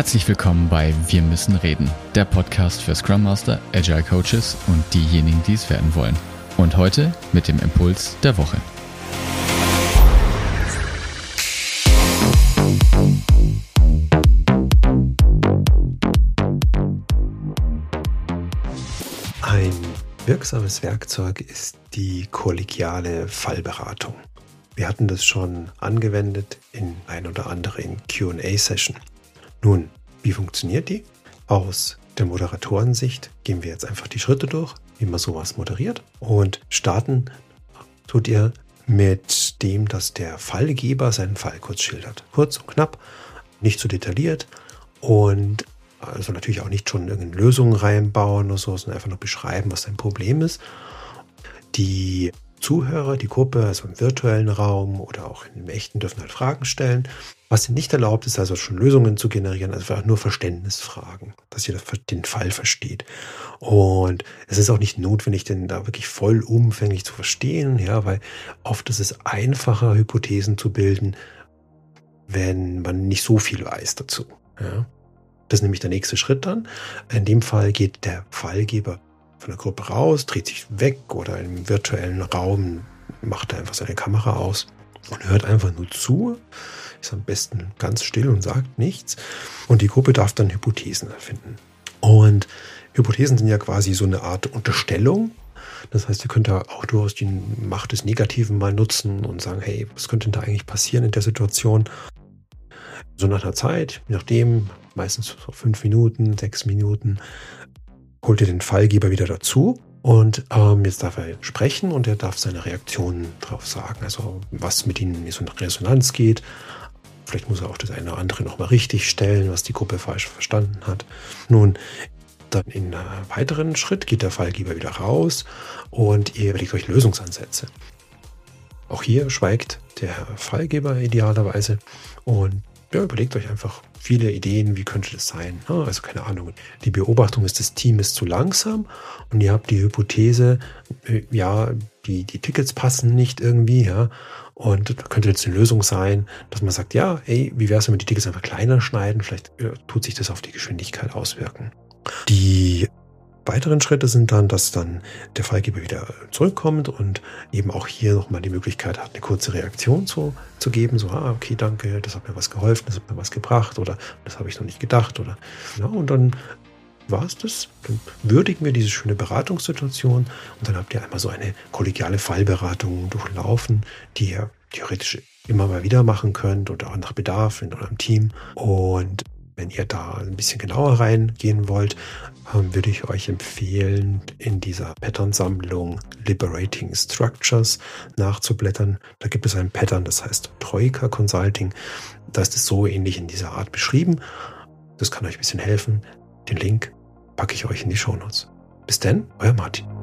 Herzlich willkommen bei Wir müssen reden, der Podcast für Scrum Master, Agile Coaches und diejenigen, die es werden wollen. Und heute mit dem Impuls der Woche. Ein wirksames Werkzeug ist die kollegiale Fallberatung. Wir hatten das schon angewendet in ein oder anderen QA-Session. Nun, wie funktioniert die? Aus der Moderatorensicht gehen wir jetzt einfach die Schritte durch, wie man sowas moderiert und starten tut ihr mit dem, dass der Fallgeber seinen Fall kurz schildert. Kurz und knapp, nicht zu so detailliert und also natürlich auch nicht schon irgendeine Lösungen reinbauen oder so, sondern einfach nur beschreiben, was sein Problem ist. Die Zuhörer, die Gruppe, also im virtuellen Raum oder auch im echten, dürfen halt Fragen stellen. Was nicht erlaubt ist, also schon Lösungen zu generieren, also einfach nur Verständnisfragen, dass jeder den Fall versteht. Und es ist auch nicht notwendig, den da wirklich vollumfänglich zu verstehen, ja, weil oft ist es einfacher, Hypothesen zu bilden, wenn man nicht so viel weiß dazu. Ja. Das ist nämlich der nächste Schritt dann. In dem Fall geht der Fallgeber von der Gruppe raus, dreht sich weg oder im virtuellen Raum macht er einfach seine Kamera aus und hört einfach nur zu. Ist am besten ganz still und sagt nichts. Und die Gruppe darf dann Hypothesen erfinden. Und Hypothesen sind ja quasi so eine Art Unterstellung. Das heißt, ihr könnt da auch durchaus die Macht des Negativen mal nutzen und sagen, hey, was könnte denn da eigentlich passieren in der Situation? So nach einer Zeit, je nachdem, meistens so fünf Minuten, sechs Minuten, holt ihr den Fallgeber wieder dazu und ähm, jetzt darf er sprechen und er darf seine Reaktionen darauf sagen, also was mit ihnen in Resonanz geht. Vielleicht muss er auch das eine oder andere nochmal richtig stellen, was die Gruppe falsch verstanden hat. Nun, dann in einem weiteren Schritt geht der Fallgeber wieder raus und ihr überlegt euch Lösungsansätze. Auch hier schweigt der Fallgeber idealerweise und ja, überlegt euch einfach viele Ideen, wie könnte das sein. Also keine Ahnung. Die Beobachtung ist, das Team ist zu langsam und ihr habt die Hypothese, äh, ja, die, die Tickets passen nicht irgendwie, ja. Und da könnte jetzt eine Lösung sein, dass man sagt, ja, ey, wie wäre es, wenn wir die Tickets einfach kleiner schneiden? Vielleicht äh, tut sich das auf die Geschwindigkeit auswirken. Die weiteren Schritte sind dann, dass dann der Fallgeber wieder zurückkommt und eben auch hier nochmal die Möglichkeit hat, eine kurze Reaktion zu, zu geben. So, ah, okay, danke, das hat mir was geholfen, das hat mir was gebracht oder das habe ich noch nicht gedacht oder ja, und dann war es das. Dann würdigen wir diese schöne Beratungssituation und dann habt ihr einmal so eine kollegiale Fallberatung durchlaufen, die ihr theoretisch immer mal wieder machen könnt oder auch nach Bedarf in eurem Team. Und wenn ihr da ein bisschen genauer reingehen wollt, würde ich euch empfehlen, in dieser Pattern-Sammlung Liberating Structures nachzublättern. Da gibt es ein Pattern, das heißt Troika Consulting. Da ist es so ähnlich in dieser Art beschrieben. Das kann euch ein bisschen helfen. Den Link packe ich euch in die Show Notes. Bis dann, euer Martin.